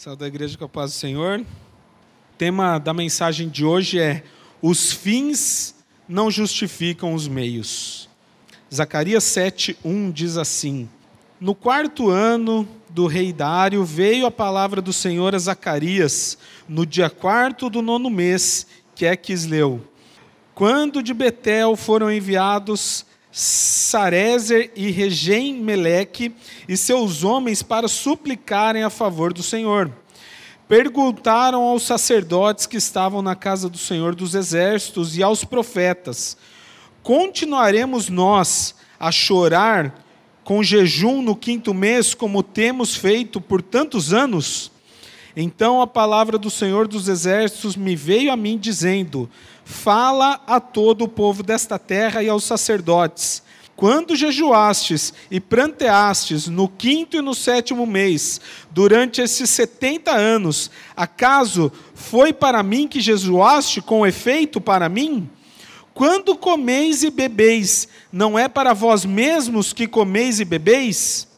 Saúde da igreja com a paz do Senhor. O tema da mensagem de hoje é: Os fins não justificam os meios. Zacarias 7:1 diz assim: No quarto ano do rei Dário veio a palavra do Senhor a Zacarias, no dia quarto do nono mês, que é Quisleu. Quando de Betel foram enviados Sarezer e Regem Meleque e seus homens para suplicarem a favor do Senhor. Perguntaram aos sacerdotes que estavam na casa do Senhor dos Exércitos e aos profetas: Continuaremos nós a chorar com jejum no quinto mês, como temos feito por tantos anos? Então a palavra do Senhor dos Exércitos me veio a mim, dizendo: Fala a todo o povo desta terra e aos sacerdotes. Quando jejuastes e pranteastes no quinto e no sétimo mês, durante esses setenta anos, acaso foi para mim que jejuaste com efeito para mim? Quando comeis e bebeis, não é para vós mesmos que comeis e bebeis?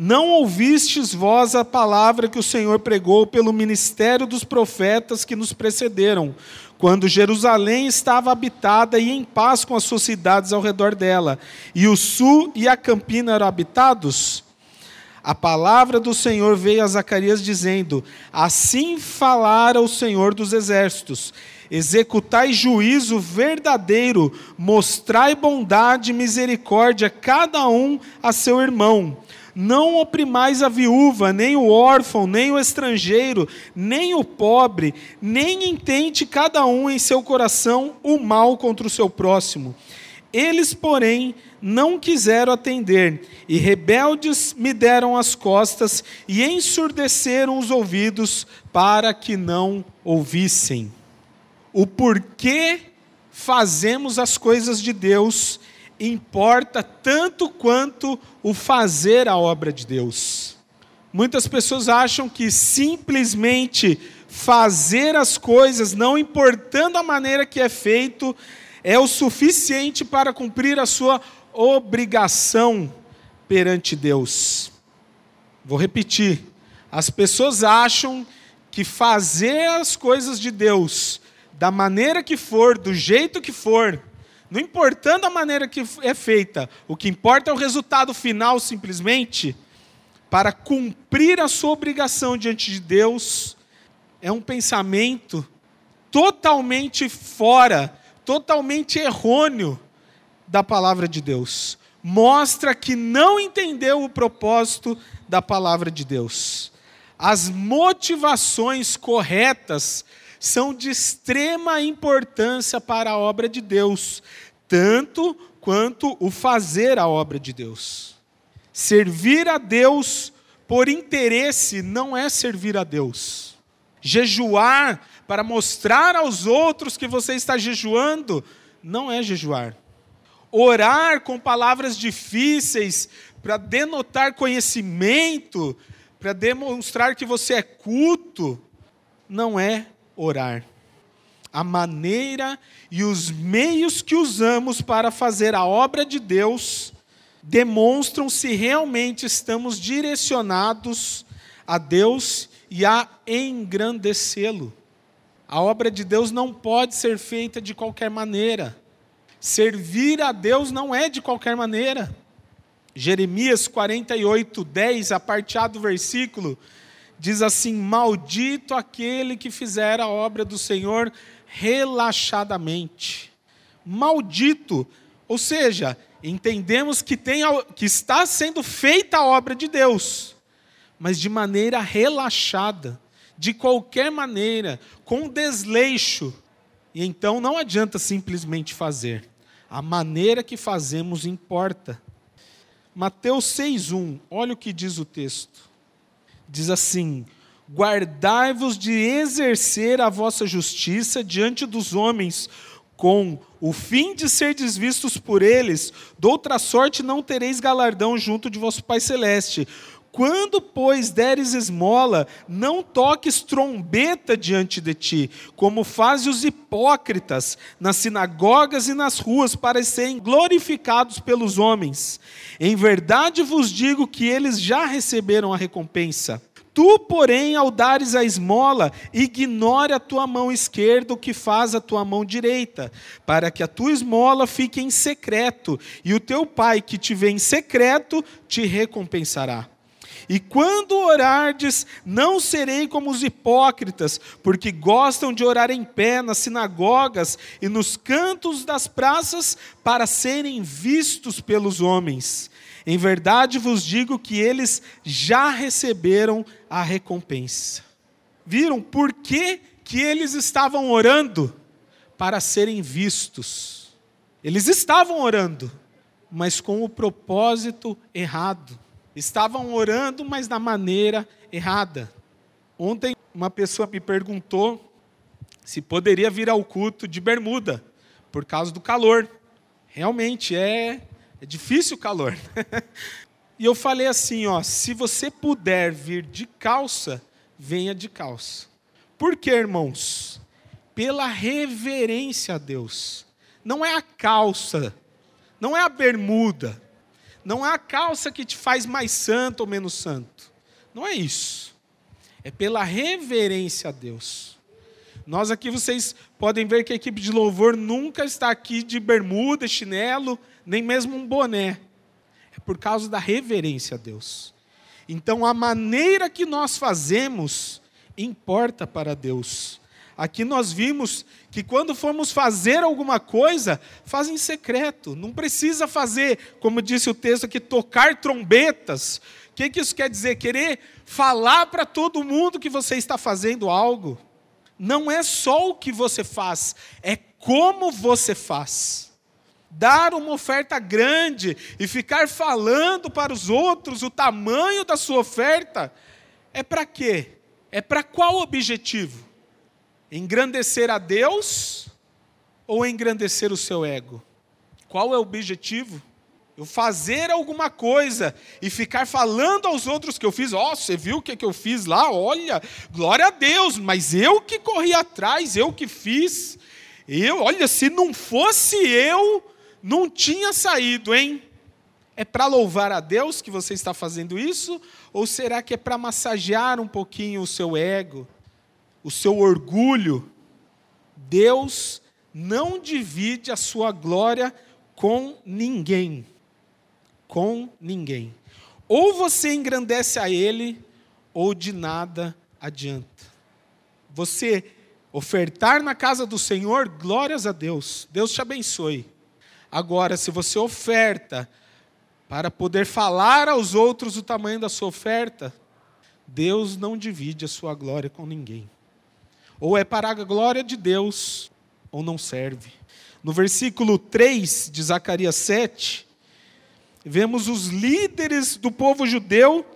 Não ouvistes vós a palavra que o Senhor pregou pelo ministério dos profetas que nos precederam, quando Jerusalém estava habitada e em paz com as suas cidades ao redor dela, e o sul e a campina eram habitados? A palavra do Senhor veio a Zacarias dizendo: Assim falara o Senhor dos exércitos: Executai juízo verdadeiro, mostrai bondade e misericórdia, cada um a seu irmão não oprimais a viúva, nem o órfão, nem o estrangeiro, nem o pobre, nem intente cada um em seu coração o mal contra o seu próximo. Eles, porém, não quiseram atender, e rebeldes me deram as costas e ensurdeceram os ouvidos para que não ouvissem. O porquê fazemos as coisas de Deus importa tanto quanto o fazer a obra de Deus. Muitas pessoas acham que simplesmente fazer as coisas, não importando a maneira que é feito, é o suficiente para cumprir a sua obrigação perante Deus. Vou repetir. As pessoas acham que fazer as coisas de Deus, da maneira que for, do jeito que for, não importando a maneira que é feita, o que importa é o resultado final, simplesmente, para cumprir a sua obrigação diante de Deus, é um pensamento totalmente fora, totalmente errôneo da palavra de Deus. Mostra que não entendeu o propósito da palavra de Deus. As motivações corretas são de extrema importância para a obra de Deus, tanto quanto o fazer a obra de Deus. Servir a Deus por interesse não é servir a Deus. Jejuar para mostrar aos outros que você está jejuando não é jejuar. Orar com palavras difíceis para denotar conhecimento, para demonstrar que você é culto, não é orar. A maneira e os meios que usamos para fazer a obra de Deus demonstram se realmente estamos direcionados a Deus e a engrandecê-lo. A obra de Deus não pode ser feita de qualquer maneira. Servir a Deus não é de qualquer maneira. Jeremias 48, 10, a parte A do versículo, diz assim: Maldito aquele que fizer a obra do Senhor relaxadamente. Maldito, ou seja, entendemos que, tem, que está sendo feita a obra de Deus, mas de maneira relaxada, de qualquer maneira, com desleixo. E então não adianta simplesmente fazer. A maneira que fazemos importa. Mateus 6:1, olha o que diz o texto diz assim: Guardai-vos de exercer a vossa justiça diante dos homens, com o fim de ser desvistos por eles, de outra sorte não tereis galardão junto de vosso Pai Celeste. Quando, pois, deres esmola, não toques trombeta diante de ti, como fazem os hipócritas nas sinagogas e nas ruas, para serem glorificados pelos homens. Em verdade vos digo que eles já receberam a recompensa. Tu, porém, ao dares a esmola, ignore a tua mão esquerda o que faz a tua mão direita, para que a tua esmola fique em secreto, e o teu pai que te vê em secreto te recompensará. E quando orardes, não serei como os hipócritas, porque gostam de orar em pé nas sinagogas e nos cantos das praças para serem vistos pelos homens. Em verdade vos digo que eles já receberam a recompensa. Viram por que, que eles estavam orando? Para serem vistos. Eles estavam orando, mas com o propósito errado. Estavam orando, mas da maneira errada. Ontem uma pessoa me perguntou se poderia vir ao culto de bermuda, por causa do calor. Realmente é, é difícil o calor. e eu falei assim, ó, se você puder vir de calça, venha de calça. Por quê, irmãos? Pela reverência a Deus. Não é a calça, não é a bermuda, não a calça que te faz mais santo ou menos santo. Não é isso. É pela reverência a Deus. Nós aqui vocês podem ver que a equipe de louvor nunca está aqui de bermuda, chinelo, nem mesmo um boné. É por causa da reverência a Deus. Então a maneira que nós fazemos importa para Deus. Aqui nós vimos que quando formos fazer alguma coisa, faz em secreto. Não precisa fazer, como disse o texto aqui, tocar trombetas. O que, que isso quer dizer? Querer falar para todo mundo que você está fazendo algo. Não é só o que você faz, é como você faz. Dar uma oferta grande e ficar falando para os outros o tamanho da sua oferta, é para quê? É para qual objetivo? Engrandecer a Deus ou engrandecer o seu ego? Qual é o objetivo? Eu fazer alguma coisa e ficar falando aos outros que eu fiz, ó, oh, você viu o que, que eu fiz lá? Olha, glória a Deus, mas eu que corri atrás, eu que fiz. Eu, olha, se não fosse eu, não tinha saído, hein? É para louvar a Deus que você está fazendo isso? Ou será que é para massagear um pouquinho o seu ego? O seu orgulho, Deus não divide a sua glória com ninguém. Com ninguém. Ou você engrandece a Ele, ou de nada adianta. Você ofertar na casa do Senhor, glórias a Deus, Deus te abençoe. Agora, se você oferta para poder falar aos outros o tamanho da sua oferta, Deus não divide a sua glória com ninguém. Ou é para a glória de Deus, ou não serve. No versículo 3 de Zacarias 7, vemos os líderes do povo judeu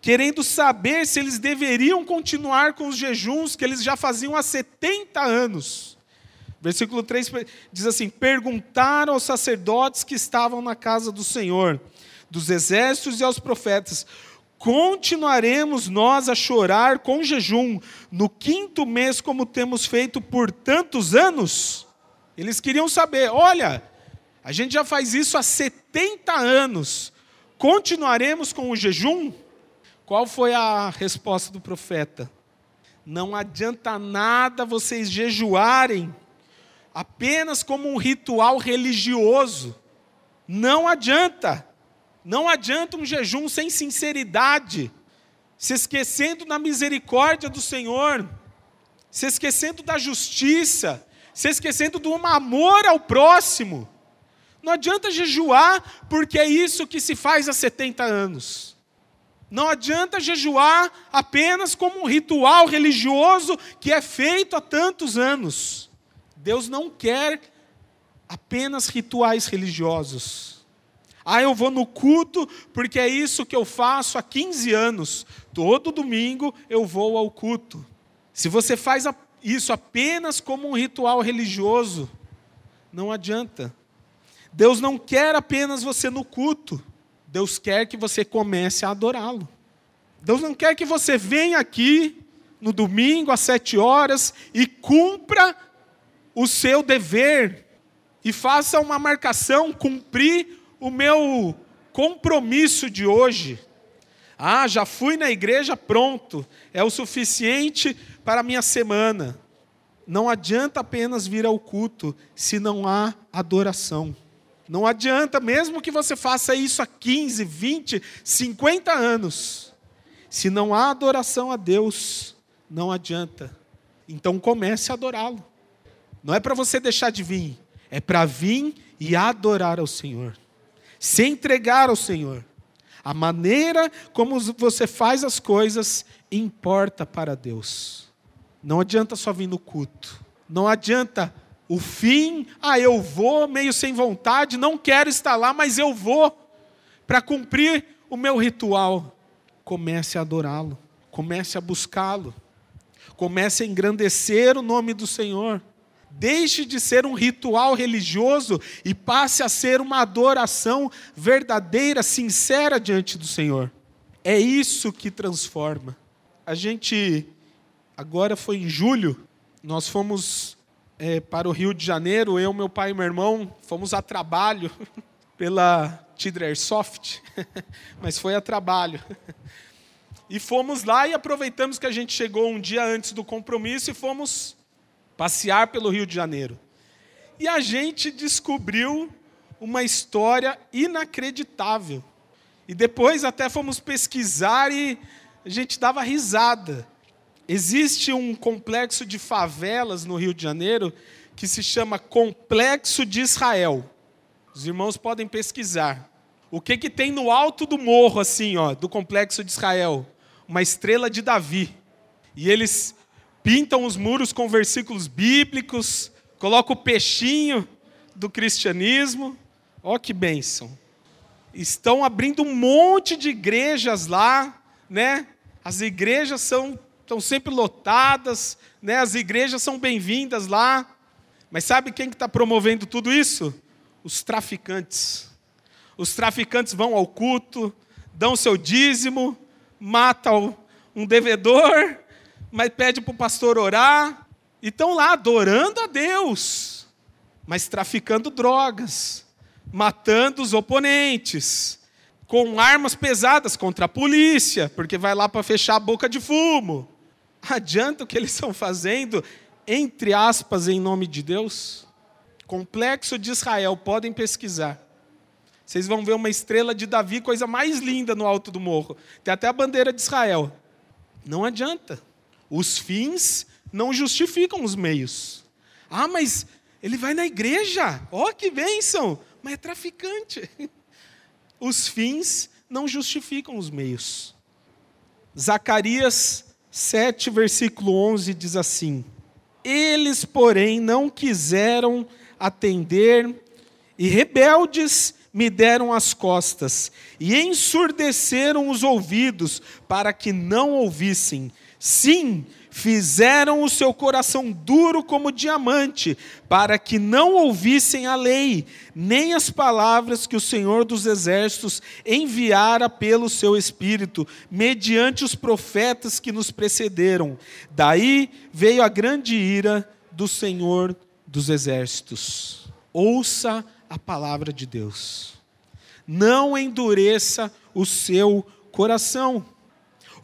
querendo saber se eles deveriam continuar com os jejuns que eles já faziam há 70 anos. Versículo 3 diz assim: Perguntaram aos sacerdotes que estavam na casa do Senhor, dos exércitos e aos profetas: continuaremos nós a chorar com jejum no quinto mês, como temos feito por tantos anos? Eles queriam saber: olha, a gente já faz isso há 70 anos, continuaremos com o jejum? Qual foi a resposta do profeta? Não adianta nada vocês jejuarem apenas como um ritual religioso. Não adianta. Não adianta um jejum sem sinceridade, se esquecendo da misericórdia do Senhor, se esquecendo da justiça, se esquecendo do amor ao próximo. Não adianta jejuar, porque é isso que se faz há 70 anos. Não adianta jejuar apenas como um ritual religioso que é feito há tantos anos. Deus não quer apenas rituais religiosos. Ah, eu vou no culto porque é isso que eu faço há 15 anos. Todo domingo eu vou ao culto. Se você faz isso apenas como um ritual religioso, não adianta. Deus não quer apenas você no culto. Deus quer que você comece a adorá-lo. Deus não quer que você venha aqui no domingo às sete horas e cumpra o seu dever e faça uma marcação, cumprir o meu compromisso de hoje. Ah, já fui na igreja, pronto, é o suficiente para a minha semana. Não adianta apenas vir ao culto se não há adoração. Não adianta, mesmo que você faça isso há 15, 20, 50 anos, se não há adoração a Deus, não adianta. Então comece a adorá-lo. Não é para você deixar de vir, é para vir e adorar ao Senhor. Se entregar ao Senhor. A maneira como você faz as coisas importa para Deus. Não adianta só vir no culto. Não adianta o fim, ah, eu vou meio sem vontade, não quero estar lá, mas eu vou para cumprir o meu ritual. Comece a adorá-lo, comece a buscá-lo, comece a engrandecer o nome do Senhor. Deixe de ser um ritual religioso e passe a ser uma adoração verdadeira, sincera diante do Senhor. É isso que transforma. A gente, agora foi em julho, nós fomos é, para o Rio de Janeiro, eu, meu pai e meu irmão, fomos a trabalho pela Tidre Soft, mas foi a trabalho. E fomos lá e aproveitamos que a gente chegou um dia antes do compromisso e fomos passear pelo Rio de Janeiro. E a gente descobriu uma história inacreditável. E depois até fomos pesquisar e a gente dava risada. Existe um complexo de favelas no Rio de Janeiro que se chama Complexo de Israel. Os irmãos podem pesquisar. O que, que tem no alto do morro, assim, ó, do Complexo de Israel? Uma estrela de Davi. E eles pintam os muros com versículos bíblicos, colocam o peixinho do cristianismo. Ó que bênção. Estão abrindo um monte de igrejas lá, né? As igrejas são estão sempre lotadas, né? As igrejas são bem-vindas lá. Mas sabe quem que está promovendo tudo isso? Os traficantes. Os traficantes vão ao culto, dão seu dízimo, matam um devedor, mas pede para o pastor orar, e estão lá adorando a Deus, mas traficando drogas, matando os oponentes, com armas pesadas contra a polícia, porque vai lá para fechar a boca de fumo. Adianta o que eles estão fazendo, entre aspas, em nome de Deus? Complexo de Israel, podem pesquisar. Vocês vão ver uma estrela de Davi, coisa mais linda no alto do morro. Tem até a bandeira de Israel. Não adianta. Os fins não justificam os meios. Ah, mas ele vai na igreja. Ó, oh, que bênção! Mas é traficante. Os fins não justificam os meios. Zacarias 7, versículo 11 diz assim: Eles, porém, não quiseram atender e rebeldes me deram as costas e ensurdeceram os ouvidos para que não ouvissem Sim, fizeram o seu coração duro como diamante, para que não ouvissem a lei, nem as palavras que o Senhor dos Exércitos enviara pelo seu Espírito, mediante os profetas que nos precederam. Daí veio a grande ira do Senhor dos Exércitos. Ouça a palavra de Deus. Não endureça o seu coração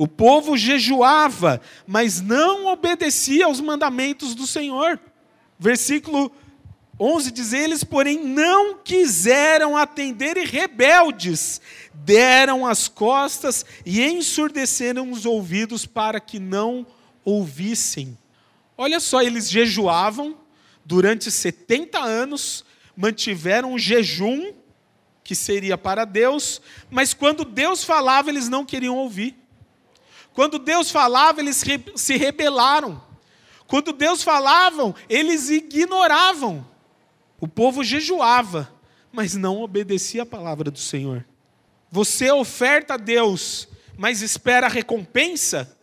o povo jejuava, mas não obedecia aos mandamentos do Senhor. Versículo 11 diz: Eles, porém, não quiseram atender e rebeldes, deram as costas e ensurdeceram os ouvidos para que não ouvissem. Olha só, eles jejuavam durante 70 anos, mantiveram um jejum que seria para Deus, mas quando Deus falava, eles não queriam ouvir. Quando Deus falava, eles se rebelaram. Quando Deus falava, eles ignoravam. O povo jejuava, mas não obedecia a palavra do Senhor. Você oferta a Deus, mas espera a recompensa?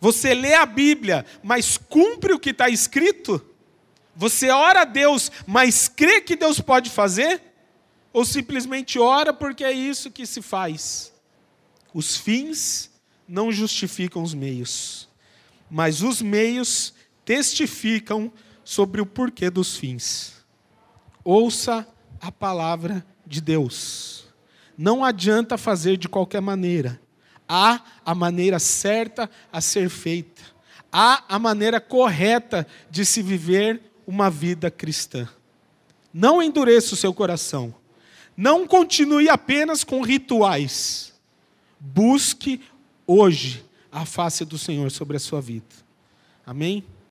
Você lê a Bíblia, mas cumpre o que está escrito? Você ora a Deus, mas crê que Deus pode fazer? Ou simplesmente ora porque é isso que se faz? Os fins não justificam os meios, mas os meios testificam sobre o porquê dos fins. Ouça a palavra de Deus. Não adianta fazer de qualquer maneira. Há a maneira certa a ser feita. Há a maneira correta de se viver uma vida cristã. Não endureça o seu coração. Não continue apenas com rituais. Busque hoje a face do Senhor sobre a sua vida. Amém?